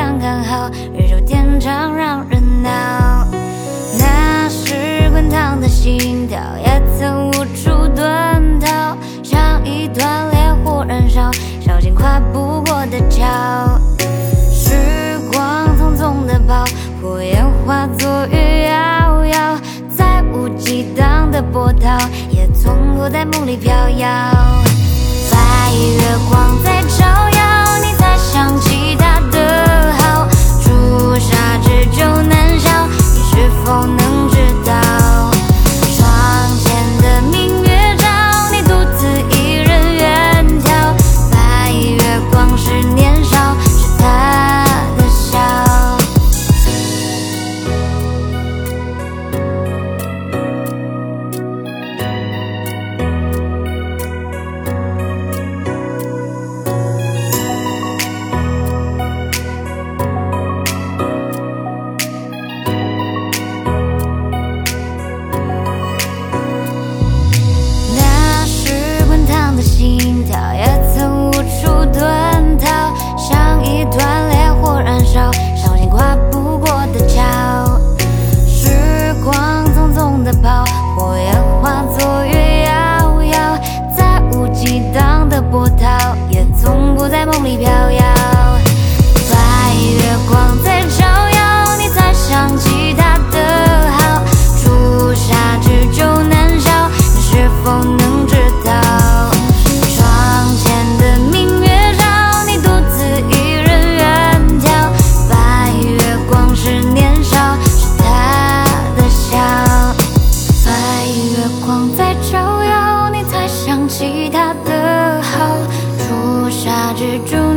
刚刚好，宇宙天长让人恼。那是滚烫的心跳，也曾无处遁逃，像一段烈火燃烧，烧尽跨不过的桥。时光匆匆的跑，火焰化作雨摇摇，再无激荡的波涛，也从不在梦里飘摇。白月光在照。其他的好，除杀蜘蛛。